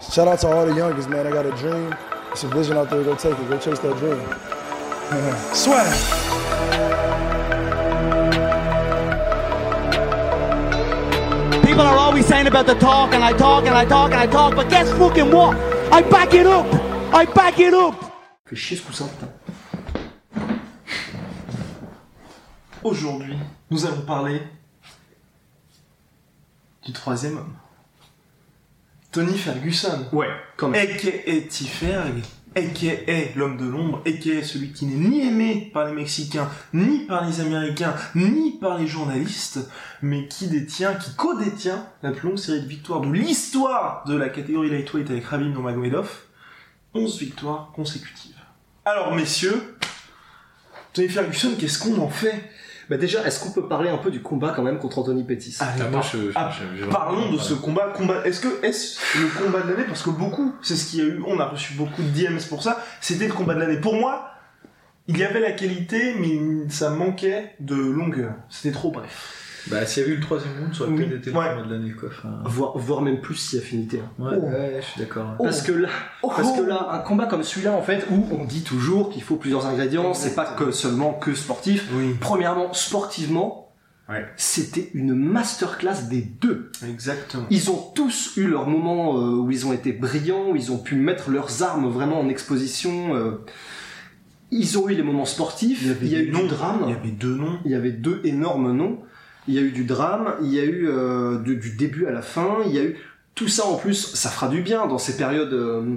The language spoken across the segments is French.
Shout out to all the youngest, man. I got a dream. It's a vision out there. Go take it. Go chase that dream. Swag. People are always saying about the talk, and I talk, and I talk, and I talk, but guess fucking what? I back it up! I back it up! Fais chier ce coussin, putain. Aujourd'hui, nous allons parler du troisième homme. Tony Ferguson. Ouais, quand même. A.K.A. T-Ferg, a.k.a. l'homme de l'ombre, a.k.a. celui qui n'est ni aimé par les Mexicains, ni par les Américains, ni par les journalistes, mais qui détient, qui co-détient la plus longue série de victoires de l'histoire de la catégorie lightweight avec Khabib Nurmagomedov. 11 victoires consécutives. Alors, messieurs, Tony Ferguson, qu'est-ce qu'on en fait? Bah déjà, est-ce qu'on peut parler un peu du combat quand même contre Anthony Pettis? Ah, moi, je- ah, je- je- Parlons de ce combat. combat. Est-ce que est-ce le combat de l'année? Parce que beaucoup, c'est ce qu'il y a eu. On a reçu beaucoup de DMs pour ça. C'était le combat de l'année. Pour moi, il y avait la qualité, mais ça manquait de longueur. C'était trop bref. Bah, s'il y avait eu le troisième round, ça aurait Oui, peut-être été ouais. le combat de l'année, quoi. Enfin, voire, voire même plus si affinité. hein. ouais, Oh. ouais, je suis d'accord. ouais. Parce que là, parce que là, un combat comme celui-là, en fait, où on dit toujours qu'il faut plusieurs ingrédients, c'est pas que seulement que sportif. Oui, Premièrement, sportivement, Ouais. c'était une masterclass des deux. exactement. Ils ont tous eu leur moment euh, où ils ont été brillants, où ils ont pu mettre leurs armes vraiment en exposition. euh. Ils ont eu les moments sportifs, il y, a eu noms. du drame, Il y avait deux noms. il y avait deux énormes noms, il y a eu du drame, il y a eu euh, du début à la fin, il y a eu tout ça en plus, ça fera du bien dans ces périodes euh,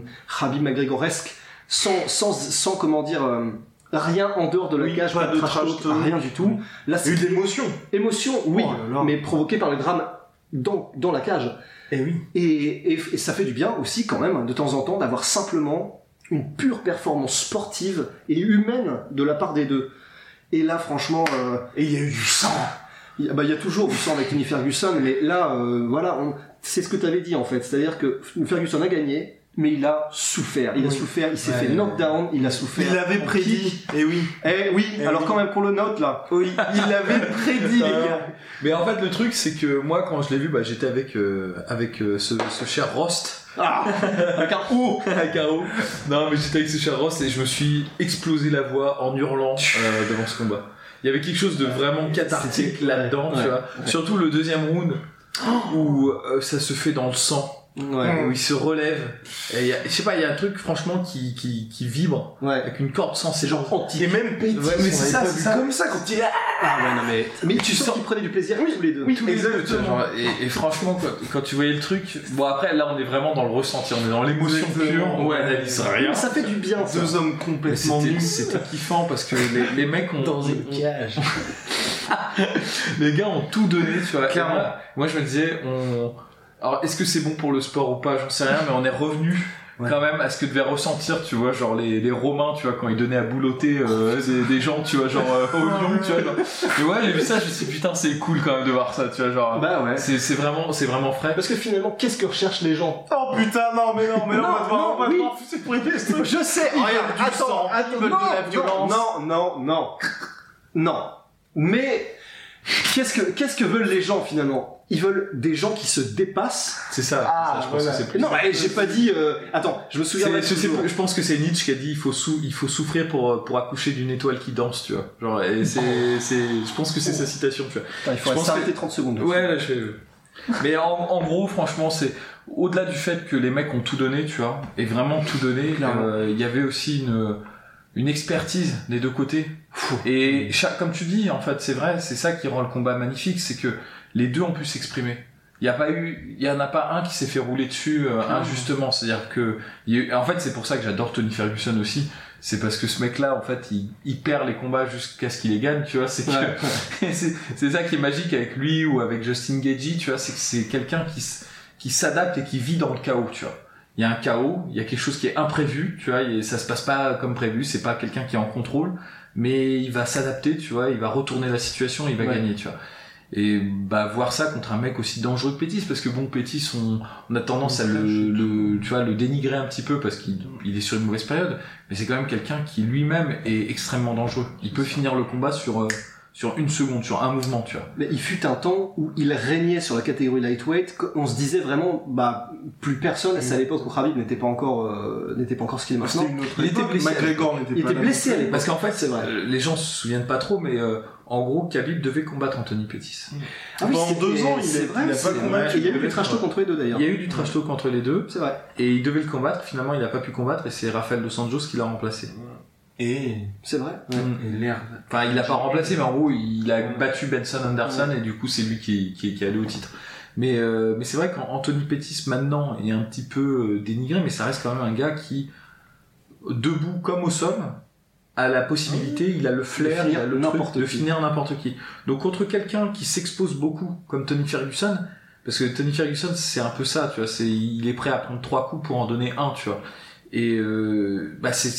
McGregoresques, sans, sans, sans comment dire, euh, rien en dehors de la Oui, cage, pas pas de trash talk, rien du tout. Là, Il y a eu de l'émotion. émotion, oui, Oh là là. mais provoquée par le drame dans, dans la cage. Eh oui. Et, et, et ça fait du bien aussi quand même de temps en temps d'avoir simplement une pure performance sportive et humaine de la part des deux. Et là franchement, euh, Et il y a eu du sang. Il y, a- bah, il y a toujours du sang avec Tony Ferguson, mais là euh, voilà, on- c'est ce que tu avais dit en fait, c'est-à-dire que Ferguson a gagné, mais il a souffert, il a souffert, il s'est Ouais. fait knockdown, il a souffert. Il l'avait prédit. Eh oui. Eh oui, Eh alors oui. quand même qu'on le note là. Oui, il l'avait prédit, les gars. Mais en fait, le truc, c'est que moi, quand je l'ai vu, bah, j'étais avec, euh, avec euh, ce, ce cher Rost. Ah, avec un O. avec un O. Non, mais j'étais avec ce cher Rost et je me suis explosé la voix en hurlant euh, devant ce combat. Il y avait quelque chose de vraiment cathartique là-dedans, tu vois. Surtout le deuxième round où euh, ça se fait dans le sang. Ouais. où il se relève. Et il y a- je sais pas, il y a un truc franchement qui, qui, qui vibre Ouais. avec une corde sensible. C'est genre anti. Et même Petit, Ouais, mais c'est ça, c'est comme ça quand il a... Ah ouais, non mais. Mais tu sens qu'ils prenaient du plaisir tous les deux. tous les deux, genre, et, et franchement, quand, quand tu voyais le truc, bon après là on est vraiment dans le ressenti, on est dans l'émotion pure, on analyse rien. Mais ça fait du bien. ça. Deux hommes complètement C'était nus. c'était kiffant parce que les, les mecs ont, Dans une cage. les gars ont tout donné, tu vois. Clairement. Moi, je me disais, on. Alors, est-ce que c'est bon pour le sport ou pas? J'en sais rien, mais on est revenu Ouais. quand même à ce que devaient ressentir, tu vois, genre les, les Romains, tu vois, quand ils donnaient à boulotter euh, des, des gens, tu vois, genre euh, au lion, tu vois. Genre. Et ouais, j'ai vu ça, je me suis dit, putain, c'est cool quand même de voir ça, tu vois, genre. Bah ouais. C'est c'est vraiment, c'est vraiment frais. Parce que finalement, qu'est-ce que recherchent les gens? Oh putain, non, mais non, mais non, Non, on va devoir, non, on va oui. devoir supprimer ce truc. Je sais. Ils regarde, veulent du attends, sang, attends, ils veulent non, de la violence. Non, non, non, non. Mais qu'est-ce que qu'est-ce que veulent les gens finalement? Ils veulent des gens qui se dépassent. C'est ça, Ah, ça, je pense voilà. que c'est plus. Non, mais j'ai pas dit. euh, Attends, je me souviens. Je, toujours. pense que c'est Nietzsche qui a dit il faut sou- il faut souffrir pour pour accoucher d'une étoile qui danse tu vois genre et c'est c'est je pense que c'est sa citation tu vois Attends, il faut s'arrêter que- 30 secondes. ouais là je mais en, en gros franchement c'est au-delà du fait que les mecs ont tout donné tu vois et vraiment tout donné euh, il y avait aussi une une expertise des deux côtés et chaque, comme tu dis en fait c'est vrai c'est ça qui rend le combat magnifique c'est que les deux ont pu s'exprimer il y a pas eu, il y en a pas un qui s'est fait rouler dessus euh, injustement. C'est-à-dire que, il y a eu- en fait, c'est pour ça que j'adore Tony Ferguson aussi. C'est parce que ce mec-là, en fait, il, il perd les combats jusqu'à ce qu'il les gagne, tu vois. C'est Ouais. ça qui est magique avec lui ou avec Justin Gagey, tu vois. C'est que c'est quelqu'un qui, qui s'adapte et qui vit dans le chaos, tu vois. Il y a un chaos, il y a quelque chose qui est imprévu, tu vois, et ça se passe pas comme prévu, c'est pas quelqu'un qui est en contrôle, mais il va s'adapter, tu vois, il va retourner la situation, il va Ouais. gagner, tu vois. Et bah voir ça contre un mec aussi dangereux que Pétis, parce que bon, Pétis, on, on a tendance à le, le, tu vois, le dénigrer un petit peu parce qu'il il est sur une mauvaise période, mais c'est quand même quelqu'un qui lui-même est extrêmement dangereux. Il peut finir le combat sur euh, sur une seconde, sur un mouvement, tu vois. Mais il fut un temps où il régnait sur la catégorie lightweight. On se disait vraiment, bah, plus personne. C'est à l'époque où Khabib n'était pas encore, euh, n'était pas encore ce qu'il est maintenant. Une autre Il était blessé. McGregor n'était Il était blessé à l'époque. Parce qu'en fait, C'est vrai. les gens se souviennent pas trop, mais euh, en gros, Khabib devait combattre Anthony Pettis. Ah oui, Pendant deux ans, il c'est a- vrai, il a pas c'est- combattu. Il y a eu du trash talk contre les deux d'ailleurs. Il y a eu du trash talk entre les deux, C'est vrai, et il devait le combattre. Finalement, il a pas pu combattre, et c'est Rafael dos Anjos qui l'a remplacé. Et c'est vrai. Mm. et l'herbe. Enfin, il l'a pas remplacé, mais en gros, il a battu Benson Anderson, et du coup, c'est lui qui, qui, qui est allé au titre. Mais, euh, mais c'est vrai qu'Anthony Pettis, maintenant, est un petit peu euh, dénigré, mais ça reste quand même un gars qui, debout comme au somme, a la possibilité, il a le flair, il a le truc de finir n'importe qui. Donc contre quelqu'un qui s'expose beaucoup, comme Tony Ferguson, parce que Tony Ferguson, c'est un peu ça, tu vois, c'est, il est prêt à prendre trois coups pour en donner un, tu vois. Et euh, bah c'est,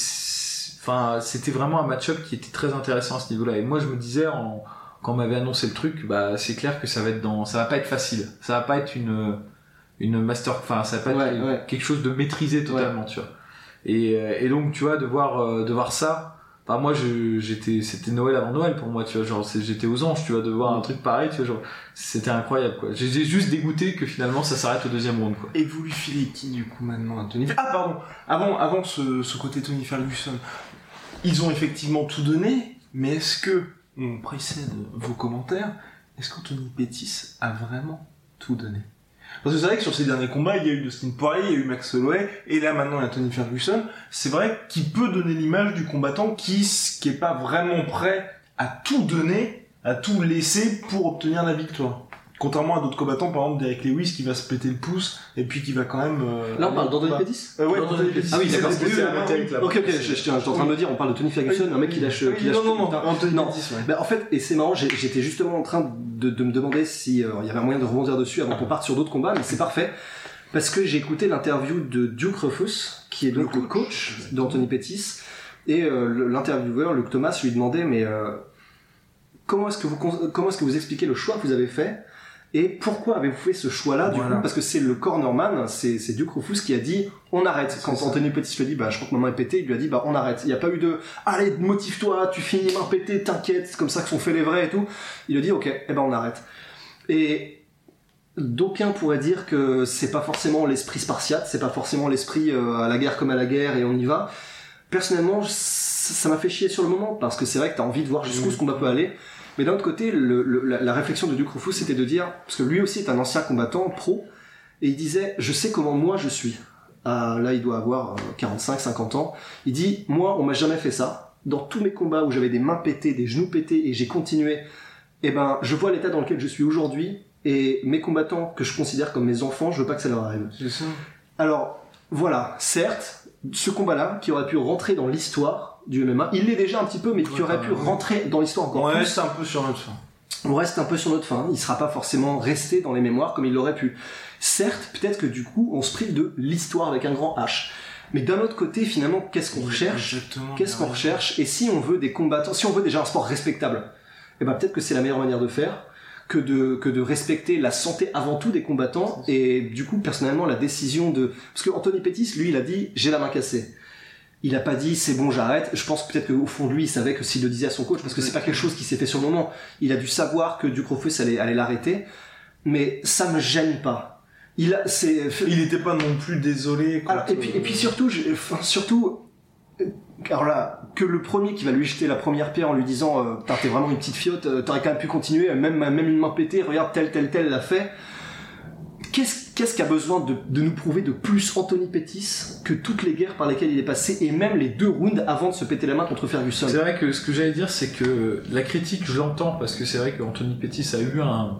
enfin, c'était vraiment un match-up qui était très intéressant à ce niveau-là. Et moi, je me disais, en, quand on m'avait annoncé le truc, bah c'est clair que ça va être dans, ça va pas être facile, ça va pas être une une master, enfin, ça va pas être Ouais, quelque chose de maîtrisé totalement, tu vois. Et, euh, et donc, tu vois, de voir, euh, de voir ça. Enfin, moi, j'étais, c'était Noël avant Noël pour moi, tu vois. Genre, j'étais aux anges, tu vois, de voir un truc pareil, tu vois. Genre, c'était incroyable, quoi. J'étais juste dégoûté que finalement ça s'arrête au deuxième round, quoi. Et vous lui filez qui du coup maintenant à Tony Ah pardon, avant, avant ce, ce côté Tony Ferguson, ils ont effectivement tout donné, mais est-ce que, on précède vos commentaires, est-ce qu'Anthony Pettis a vraiment tout donné? Parce que c'est vrai que sur ces derniers combats, il y a eu Dustin Poirier, il y a eu Max Holloway, et là maintenant il y a Tony Ferguson, c'est vrai qu'il peut donner l'image du combattant qui, qui est pas vraiment prêt à tout donner, à tout laisser pour obtenir la victoire. Contrairement à d'autres combattants, par exemple Derek Lewis qui va se péter le pouce et puis qui va quand même. euh, Là, on parle d'Anthony bah, Pettis euh, ouais, Anthony Pettis. Ah oui, C'est d'accord. Ok, ok, je, je, j'étais en train de me dire, on parle de Tony Ferguson, un mec qui lâche, qui lâche non, non, non. Anthony Non. Pettis, ouais. Bah, en fait, et c'est marrant, j'étais justement en train de, de me demander si euh, il y avait un moyen de rebondir dessus avant qu'on parte sur d'autres combats, mais c'est parfait. Parce que j'ai écouté l'interview de Duke Rufus, qui est donc le coach d'Anthony Pettis, et euh, l'intervieweur, Luc Thomas, lui demandait, mais euh, comment est-ce que vous comment est-ce que vous expliquez le choix que vous avez fait et pourquoi avez-vous fait ce choix-là du Voilà. coup Parce que c'est le cornerman, c'est c'est Duke Rufus qui a dit on arrête. Quand. Anthony Pettis lui a dit bah je crois que ma main est pétée, il lui a dit bah on arrête. Il n'y a pas eu de allez motive-toi, tu finis les mains pétées, t'inquiète, c'est comme ça que sont faits les vrais et tout. Il a dit ok, eh ben on arrête. Et d'aucuns pourraient dire que c'est pas forcément l'esprit spartiate, c'est pas forcément l'esprit euh, à la guerre comme à la guerre et on y va. Personnellement, ça m'a fait chier sur le moment parce que c'est vrai que t'as envie de voir jusqu'où ce combat peut aller. Mais d'un autre côté, le- le- la, la réflexion de Duke Rufus, c'était de dire, parce que lui aussi est un ancien combattant pro, et il disait, je sais comment moi je suis. Ah, là, il doit avoir 45-50 ans. Il dit, moi, on m'a jamais fait ça. Dans tous mes combats où j'avais des mains pétées, des genoux pétés, et j'ai continué, eh ben, je vois l'état dans lequel je suis aujourd'hui, et mes combattants que je considère comme mes enfants, je veux pas que ça leur arrive. C'est ça. Alors, voilà, certes, ce combat-là, qui aurait pu rentrer dans l'histoire du MMA, il l'est déjà un petit peu, mais qui Ouais, aurait pu rentrer dans l'histoire encore On plus. reste un peu sur notre fin. On reste un peu sur notre fin, il sera pas forcément resté dans les mémoires comme il l'aurait pu. Certes, peut-être que du coup, on se prive de l'histoire avec un grand H. Mais d'un autre côté, finalement, qu'est-ce qu'on recherche. Qu'est-ce qu'on recherche Et si on veut des combattants, si on veut déjà un sport respectable, eh ben peut-être que c'est la meilleure manière de faire que de que de respecter la santé avant tout des combattants et du coup personnellement la décision de parce que Anthony Pettis lui il a dit j'ai la main cassée. Il a pas dit c'est bon j'arrête. Je pense peut-être qu'au fond de lui il savait que s'il le disait à son coach parce que c'est pas quelque chose qui s'est fait sur le moment. Il a dû savoir que Duke Rufus allait allait l'arrêter, mais ça me gêne pas. Il a c'est Il n'était pas non plus désolé. alors, et puis, et puis surtout, je- enfin, surtout, euh, alors là, que le premier qui va lui jeter la première pierre en lui disant, euh, t'es vraiment une petite fiotte, euh, t'aurais quand même pu continuer, même, même une main pétée, regarde tel, tel, tel l'a fait. Qu'est-ce qu'est-ce qu'a besoin de, de nous prouver de plus Anthony Pettis que toutes les guerres par lesquelles il est passé et même les deux rounds avant de se péter la main contre Ferguson? C'est vrai que ce que j'allais dire, c'est que la critique, je l'entends parce que c'est vrai qu'Anthony Pettis a eu un,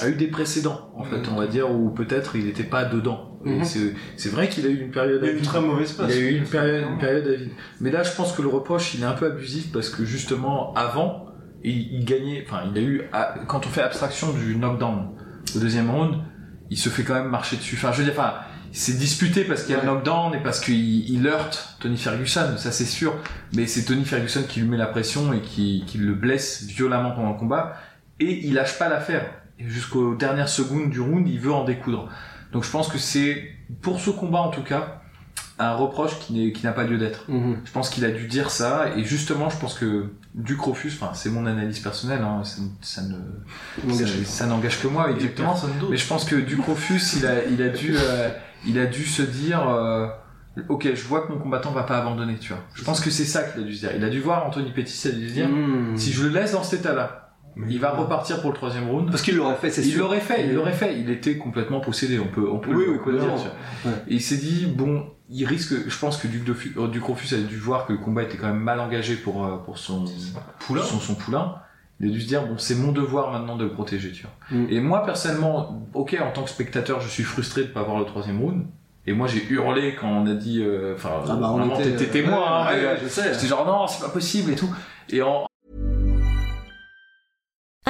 a eu des précédents, en fait, on va dire, où peut-être il n'était pas dedans. Mhm. c'est- vrai qu'il a eu une période Il a eu une très mauvaise passe. Il a eu une période, une période à vide. Mais là, je pense que le reproche, il est un peu abusif parce que justement, avant, il, il gagnait, enfin, il a eu, quand on fait abstraction du knockdown, au deuxième round, il se fait quand même marcher dessus. Enfin, je veux dire, enfin, c'est disputé parce qu'il y a le knockdown et parce qu'il il heurte Tony Ferguson, ça c'est sûr. Mais c'est Tony Ferguson qui lui met la pression et qui, qui le blesse violemment pendant le combat. Et il lâche pas l'affaire. Jusqu'aux dernières secondes du round, il veut en découdre. Donc je pense que c'est, pour ce combat en tout cas, un reproche qui n'est- qui n'a pas lieu d'être. Mhm. Je pense qu'il a dû dire ça, et justement, je pense que Duc Rofus, enfin, c'est mon analyse personnelle, hein, ça, ça ne, N'engage ça, n'engage que moi, exactement. Mais je pense que Duc Rofus, il a, il a dû, euh, il a dû se dire, euh, ok, je vois que mon combattant va pas abandonner, tu vois. Je pense que c'est ça qu'il a dû se dire. Il a dû voir Anthony Pettis, il a dû se dire, Mhm. si je le laisse dans cet état-là, il va repartir pour le troisième round. Parce qu'il l'aurait fait, c'est Il sûr. l'aurait fait, il l'aurait fait. Il était complètement possédé, on peut, on peut, Oui, le- oui, on peut le dire. Ouais. Et il s'est dit, bon, il risque, je pense que Duc, Dofu- euh, Duc Rofus a dû voir que le combat était quand même mal engagé pour, euh, pour son Poulain. Son, son poulain. Il a dû se dire, bon, c'est mon devoir maintenant de le protéger, tu vois. Mm. Et moi, personnellement, ok, en tant que spectateur, je suis frustré de pas avoir le troisième round. Et moi, j'ai hurlé quand on a dit, euh, enfin, Ah bah, on était- t'étais témoin, hein, Ouais, euh, je sais. J'étais genre, non, c'est pas possible et tout. Et en,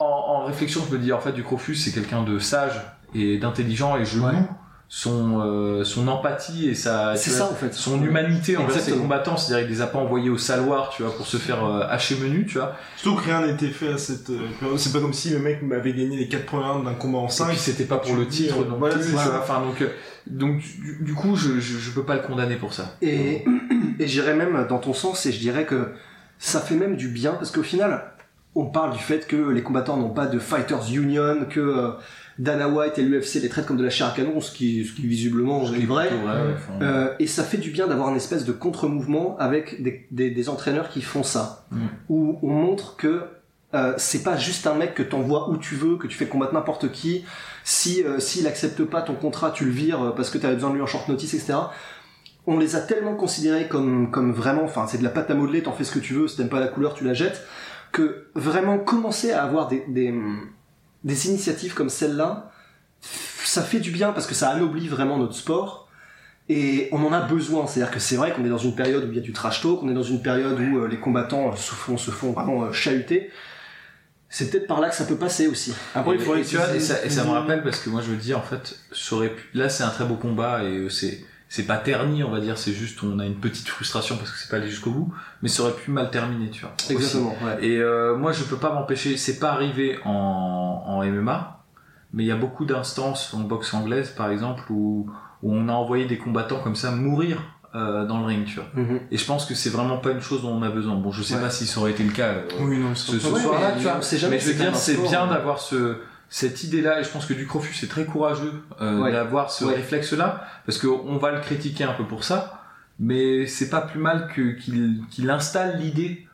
En, en réflexion, je me dis, en fait, Duc Rofus, c'est quelqu'un de sage et d'intelligent et je Ouais. loue son, euh, son empathie et sa, C'est ça, vois, en fait. son humanité envers ses combattants. C'est-à-dire, il les a pas envoyés au saloir, tu vois, pour se faire euh, hacher menu, tu vois. Surtout que rien n'était fait à cette euh, période. C'est pas comme si le mec m'avait gagné les 4 premiers rounds d'un combat en Et 5. puis c'était pas pour le titre non voilà, plus. Enfin, donc, euh, donc du, du coup, je, je, je peux pas le condamner pour ça. Et, et j'irais même dans ton sens et je dirais que ça fait même du bien parce qu'au final, on parle du fait que les combattants n'ont pas de Fighters Union, que euh, Dana White et l'UFC les traitent comme de la chair à canon, ce qui, ce qui visiblement est vrai. Ouais, Euh, et ça fait du bien d'avoir une espèce de contre-mouvement avec des, des, des entraîneurs qui font ça, Mm. où on montre que euh, c'est pas juste un mec que t'envoies où tu veux, que tu fais combattre n'importe qui. Si euh, s'il accepte pas ton contrat, tu le vires parce que t'avais besoin de lui en short notice, etc. On les a tellement considérés comme comme vraiment, enfin c'est de la pâte à modeler, t'en fais ce que tu veux, si t'aimes pas la couleur, tu la jettes. Que vraiment commencer à avoir des des, des initiatives comme celle-là, ça fait du bien parce que ça anoblit vraiment notre sport. Et on en a besoin, c'est-à-dire que c'est vrai qu'on est dans une période où il y a du trash talk, on est dans une période où euh, les combattants se font, se font vraiment euh, chahuter. C'est peut-être par là que ça peut passer aussi. Après, et, il faudrait et tu vois, et ça, et ça me qu'ils- rappelle parce que moi je me dis en fait, pu- là c'est un très beau combat et euh, c'est c'est pas terni on va dire, c'est juste on a une petite frustration parce que c'est pas allé jusqu'au bout, mais ça aurait pu mal terminer tu vois. Exactement, ouais. Et euh, moi je peux pas m'empêcher, c'est pas arrivé en, en MMA, mais il y a beaucoup d'instances en boxe anglaise par exemple où, où on a envoyé des combattants comme ça mourir euh, dans le ring tu vois. Mhm. Et je pense que c'est vraiment pas une chose dont on a besoin. Bon je sais Ouais. pas si ça aurait été le cas. euh, Oui, non, ce, ce Ouais, soir-là, tu vois. on sait jamais, mais je veux dire, c'est bien d'avoir ce, cette idée-là, et je pense que Ducrofus c'est très courageux euh, Ouais. d'avoir ce Ouais. réflexe-là, parce qu'on va le critiquer un peu pour ça, mais c'est pas plus mal que qu'il qu'il installe l'idée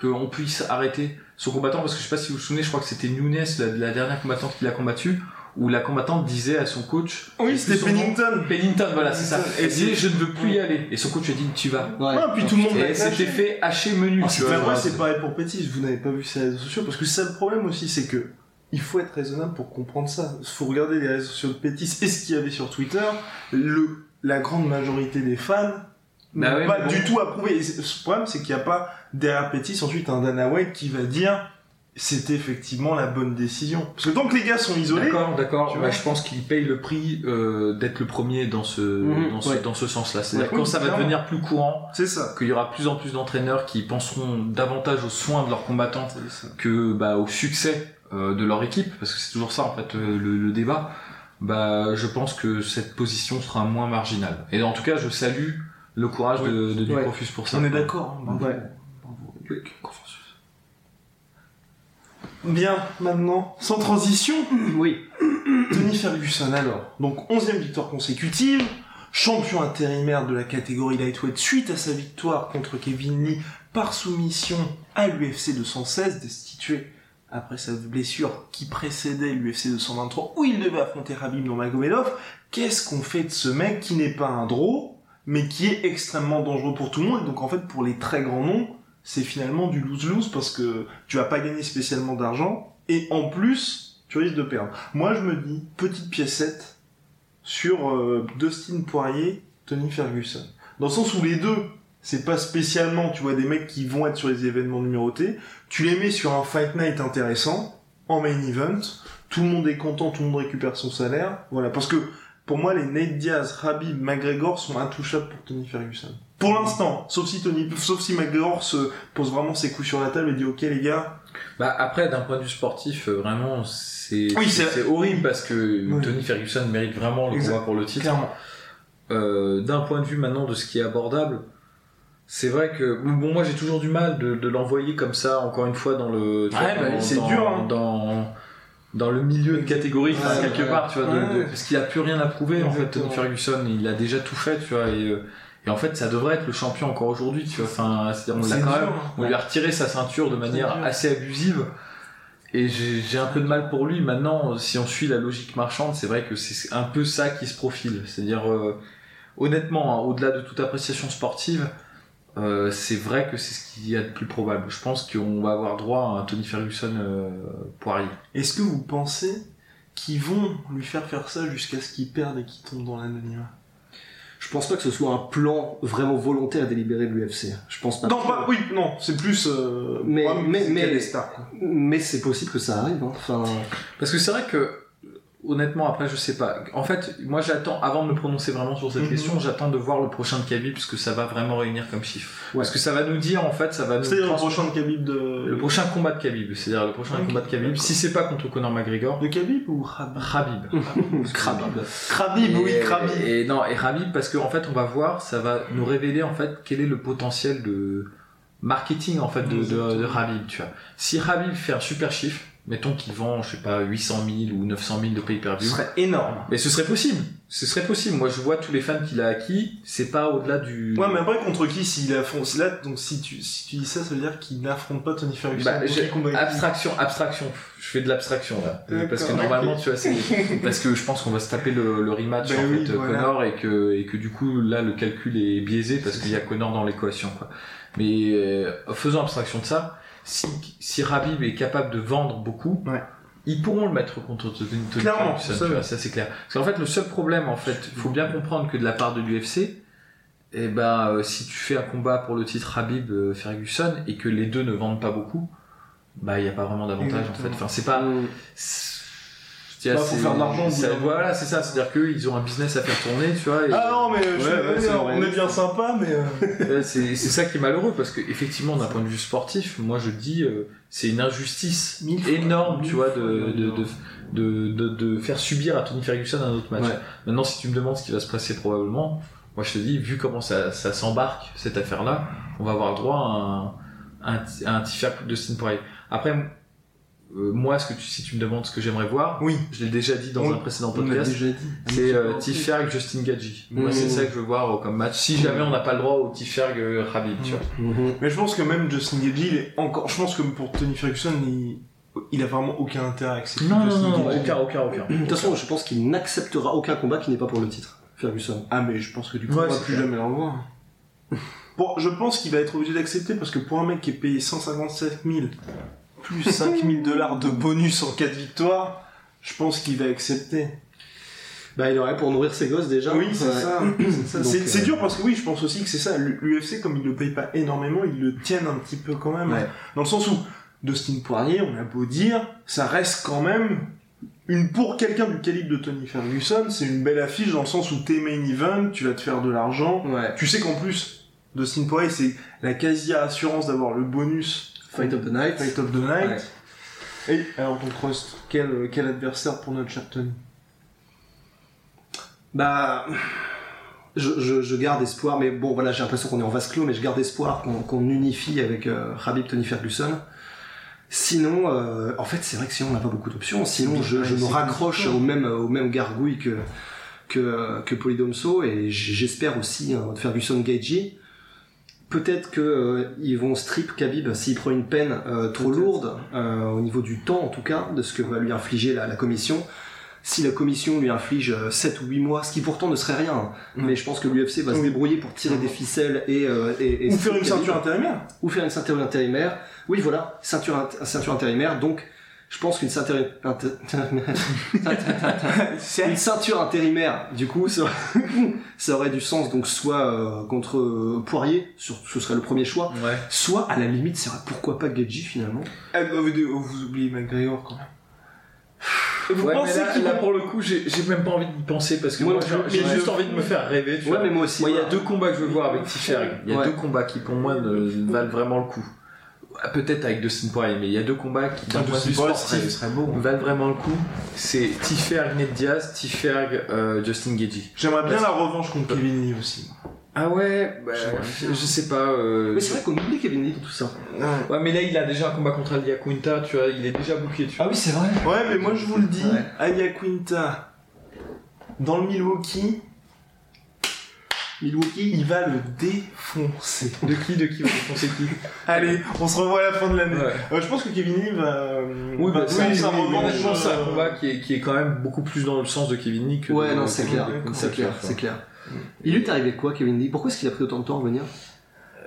qu'on puisse arrêter son combattant, parce que je sais pas si vous vous souvenez, je crois que c'était Nunes, la, la dernière combattante qu'il a combattu, où la combattante disait à son coach, Oui, c'était. Pennington. Pennington, voilà, c'est ça. Elle disait, je ne veux plus y aller. Et son coach lui a dit, tu vas. Ouais. Ah, puis tout le monde Et l'a elle s'était fait hacher menu, tu c'est- vois. pareil pour Pétis, vous n'avez pas vu ses réseaux sociaux, parce que c'est ça le problème aussi, c'est que il faut être raisonnable pour comprendre ça. Il faut regarder les réseaux sociaux de Pétis et ce qu'il y avait sur Twitter. Le, la grande majorité des fans Bah n'ont ouais, pas bon. du tout approuvé. Et ce problème, c'est qu'il n'y a pas derrière Pétis ensuite un Dana White qui va dire c'était effectivement la bonne décision. Parce que tant que les gars sont isolés, D'accord, d'accord. Bah, je pense qu'il paye le prix euh, d'être le premier dans ce Mhm, dans ce, ouais. dans ce sens-là. C'est-à-dire Ouais, quand oui, ça va clairement. devenir plus courant, c'est ça. qu'il y aura plus en plus d'entraîneurs qui penseront davantage aux soins de leurs combattants que bah, au succès de leur équipe, parce que c'est toujours ça en fait euh, le, le débat. Bah, je pense que cette position sera moins marginale. Et en tout cas, je salue le courage de, de Ouais. Duprofus pour ça. On est d'accord. hein. Ouais. Bien, maintenant, sans transition, Oui. Tony Ferguson alors. Donc 11e victoire consécutive, champion intérimaire de la catégorie lightweight suite à sa victoire contre Kevin Lee par soumission à l'UFC 216, destitué après sa blessure qui précédait l'UFC 223 où il devait affronter Rabib Nurmagomedov. Qu'est-ce qu'on fait de ce mec qui n'est pas un draw, mais qui est extrêmement dangereux pour tout le monde? Et donc en fait pour les très grands noms, c'est finalement du lose-lose parce que tu vas pas gagner spécialement d'argent et en plus tu risques de perdre. Moi je me dis petite piécette sur euh, Dustin Poirier, Tony Ferguson. Dans le sens où les deux, c'est pas spécialement, tu vois, des mecs qui vont être sur les événements numérotés. Tu les mets sur un fight night intéressant, en main event. Tout le monde est content, tout le monde récupère son salaire. Voilà, parce que pour moi, les Nate Diaz, Habib, McGregor sont intouchables pour Tony Ferguson. Pour l'instant, sauf si Tony, sauf si McGregor se pose vraiment ses coups sur la table et dit ok les gars, Bah après, d'un point de vue sportif, euh, vraiment, c'est Oui, c'est- horrible parce que Oui. Tony Ferguson mérite vraiment le combat pour le titre. Euh, d'un point de vue maintenant de ce qui est abordable, c'est vrai que bon, moi j'ai toujours du mal de, de l'envoyer comme ça, encore une fois, dans le. Ouais, bah, c'est dur, hein. Dans, dans le milieu de catégorie, enfin, quelque ouais. part, tu vois, de- Ouais. de- parce qu'il a plus rien à prouver en fait. Tony Ferguson, il a déjà tout fait, tu vois, et, euh, et en fait ça devrait être le champion encore aujourd'hui, tu vois. Enfin, c'est-à-dire on l'a C'est quand dur, même, hein. on lui a retiré sa ceinture de manière assez abusive. Et j'ai j'ai un peu de mal pour lui. Maintenant, si on suit la logique marchande, c'est vrai que c'est un peu ça qui se profile. C'est-à-dire, euh, honnêtement, hein, au-delà de toute appréciation sportive, euh, c'est vrai que c'est ce qu'il y a de plus probable. Je pense qu'on va avoir droit à un Tony Ferguson euh, poirier. Est-ce que vous pensez qu'ils vont lui faire faire ça jusqu'à ce qu'il perde et qu'il tombe dans l'anonymat? Je pense pas que ce soit un plan vraiment volontaire délibéré de l'UFC. Je pense pas. Non, pas, oui, non, c'est plus. Euh, Mais- ouais, mais- mais- quoi. Mais c'est possible que ça arrive. Hein. Enfin, Parce que c'est vrai que, honnêtement, après, je sais pas. En fait, moi, j'attends, avant de me prononcer vraiment sur cette Mhm. question, j'attends de voir le prochain de Khabib, puisque ça va vraiment réunir comme chiffre. Ouais. Parce que ça va nous dire, en fait, ça va nous C'est le prochain de Khabib de. Le prochain combat de Khabib, c'est-à-dire le prochain Ok, combat de Khabib, si c'est pas contre Conor McGregor, De Khabib ou Khabib? Khabib. Khabib. Oui, Et- Khabib. Et non, et Khabib parce qu'en fait, on va voir, ça va nous révéler en fait quel est le potentiel de marketing en fait de, de, de Khabib, tu vois. Si Khabib fait un super chiffre, mettons qu'il vend, je sais pas, 800 000 ou 900 000 de Ce pay-per-view, serait énorme. mais ce serait possible. Ce serait possible. Moi, je vois tous les fans qu'il a acquis, c'est pas au-delà du. Ouais, mais après, contre qui s'il affronte. Là, donc si tu, si tu dis ça, ça veut dire qu'il n'affronte pas Tony Ferguson. Bah, qui abstraction, abstraction. Je fais de l'abstraction là, Euh, parce que normalement, tu vois, c'est parce que je pense qu'on va se taper le, le rematch Ben en oui, fait voilà. Connor et que et que du coup là le calcul est biaisé parce qu'il y a Connor dans l'équation quoi. Mais euh, faisons abstraction de ça. Si si Rabib est capable de vendre beaucoup, Ouais. Ils pourront le mettre contre Tony Tony Clairement, Ferguson, ça, tu vois, oui. ça c'est clair. Parce qu'en fait le seul problème en fait, faut bien comprendre que de la part de l'UFC, eh ben euh, si tu fais un combat pour le titre Habib euh, Ferguson et que les deux ne vendent pas beaucoup, bah il y a pas vraiment d'avantage en fait. Enfin c'est pas Mm. c'est- Bah, faut c'est- faire de l'argent. Voilà, c'est ça. C'est-à-dire qu'eux, ils ont un business à faire tourner, tu vois. et- Ah non, mais je- Ouais, ouais, c'est on est bien sympa, mais. euh, c'est c'est ça qui est malheureux parce que effectivement, d'un point de vue sportif, moi je dis, euh, c'est une injustice Mille énorme, tu vois, de, de, de, de, de, de faire subir à Tony Ferguson un autre match. Ouais. Maintenant, si tu me demandes ce qui va se passer probablement, moi je te dis, vu comment ça, ça s'embarque cette affaire-là, on va avoir le droit à un, un, à un de. Après, euh, moi, ce que tu, si tu me demandes ce que j'aimerais voir, Oui. je l'ai déjà dit dans un précédent podcast. C'est euh, Tiferg Justin Gaggi. Moi, Mmh. c'est ça que je veux voir euh, comme match. Si jamais on n'a pas le droit au Tiferg euh, Khabib, tu vois. Mhm. Mais je pense que même Justin Gagey, il est encore. Je pense que pour Tony Ferguson, il, il a vraiment aucun intérêt à accepter Justin Gaethje. aucun, aucun, aucun. De toute façon, je pense qu'il n'acceptera aucun combat qui n'est pas pour le titre. Ferguson. Ah, mais je pense que du coup, Ouais, on va plus clair. jamais l'en voir. Bon, je pense qu'il va être obligé d'accepter parce que pour un mec qui est payé 157 000 plus 5 000 dollars de bonus en cas de victoire, je pense qu'il va accepter. Bah, il aurait pour nourrir ses gosses déjà. Oui, c'est ça. C'est euh, dur parce que oui, je pense aussi que c'est ça. L'UFC, comme ils le payent pas énormément, ils le tiennent un petit peu quand même. Ouais. Dans le sens où Dustin Poirier, on a beau dire, ça reste quand même une pour quelqu'un du calibre de Tony Ferguson, c'est une belle affiche dans le sens où t'es main event, tu vas te faire de l'argent. Ouais. Tu sais qu'en plus, Dustin Poirier, c'est la quasi assurance d'avoir le bonus Fight of the Night. Fight of the Night. Et alors ton trust, quel, quel adversaire pour notre cher Tony? Bah, je, je, je garde espoir, mais bon, voilà, j'ai l'impression qu'on est en vase clos, mais je garde espoir qu'on unifie avec euh, Khabib Tony Ferguson. Sinon, euh, en fait, c'est vrai que sinon on n'a pas beaucoup d'options. Sinon, je, je me raccroche au même, au même gargouille que que, que Polydomso et j'espère aussi de Ferguson Gaethje. Peut-être que euh, ils vont strip Khabib s'il prend une peine euh, trop lourde euh, au niveau du temps en tout cas de ce que va lui infliger la, la commission. Si la commission lui inflige euh, 7 ou 8 mois, ce qui pourtant ne serait rien, hein, Mm. mais je pense que l'UFC va se Oui. débrouiller pour tirer des ficelles et, euh, et, et Ou faire une ceinture intérimaire. ou faire une ceinture intérimaire. Oui, voilà, ceinture, int- ceinture intérimaire. Donc, je pense qu'une ceinture, inter- une ceinture intérimaire, du coup, ça, ça aurait du sens. Donc, soit euh, contre euh, Poirier, sur, ce serait le premier choix. Ouais. Soit, à la limite, c'est vrai, pourquoi pas Gaethje finalement Ah, bah, vous, vous oubliez McGregor quand même. Vous Ouais, pensez là, qu'il là, va- pour le coup, j'ai j'ai même pas envie d'y penser parce que Moi j'ai juste envie de me faire rêver. Tu Ouais, vois. mais moi aussi. Moi, il y a deux combats que je veux voir avec Tiferg. Il y a Ouais. deux combats qui, pour moi, ne valent vraiment le coup. Ah, Peut-être avec Dustin Poirier, mais il y a deux combats qui, d'un Ah, point de ce serait beau. valent vraiment le coup. C'est Tiferg Ned Diaz, Tiferg euh, Justin Gaethje. J'aimerais bien Parce- la revanche contre Kevin Lee aussi. Ah ouais, bah, je sais pas. euh, Mais c'est vrai qu'on oublie Kevin Lee dans tout ça. Ouais, mais là, il a déjà un combat contre Alia Quinta, tu vois, il est déjà bouclé, tu vois. oui, c'est vrai. Ouais, mais moi je vous le dis, Ouais. Alia Quinta, dans le Milwaukee, Milwaukee. il va le défoncer. De qui, de qui, va défoncer qui Allez, on se revoit à la fin de l'année. Ouais. Euh, je pense que Kevin Lee va. Oui, bah, c'est un euh, combat qui est, qui est quand même beaucoup plus dans le sens de Kevin Lee que Ouais, de- non, c'est clair. C'est clair, c'est clair. Il lui est arrivé quoi, Kevin Lee? Pourquoi est-ce qu'il a pris autant de temps à revenir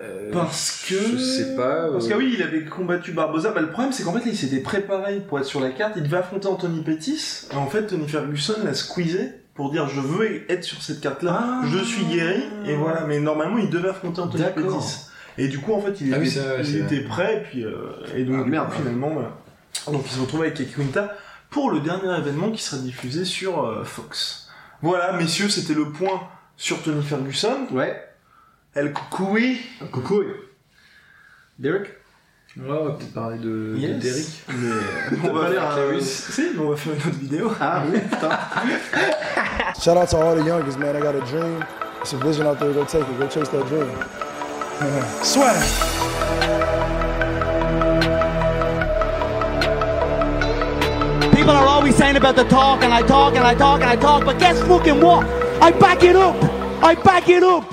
Euh, Parce que. Je sais pas. Parce que oui, il avait combattu Barbosa. Bah, le problème, c'est qu'en fait, là, il s'était préparé pour être sur la carte. Il devait affronter Anthony Pettis. Et en fait, Tony Ferguson l'a squeezé pour dire je veux être sur cette carte-là. Ah. je suis guéri. Et voilà. Mais normalement, il devait affronter Anthony. Pettis. Et du coup, en fait, il Ah était, oui, c'est vrai, il c'est était prêt. Et puis, euh, et donc, Ah, du merde. coup, finalement, voilà. Donc, il se retrouve avec Quinta pour le dernier événement qui sera diffusé sur euh, Fox. Voilà, messieurs, c'était le point sur Tony Ferguson. Ouais. El Koukoui. Coucou. Derek? Ouais, on va peut-être parler de, de Yes. Derrick. Mais on pas va faire euh, Si, mais on va faire une autre vidéo. Ah oui, putain. Shout out to all the youngest, man. I got a dream. It's a vision out there. Go take it. Go chase that dream. Swag. People are always saying about the talk, and I talk, and I talk, and I talk, but guess fucking what? I back it up! I back it up!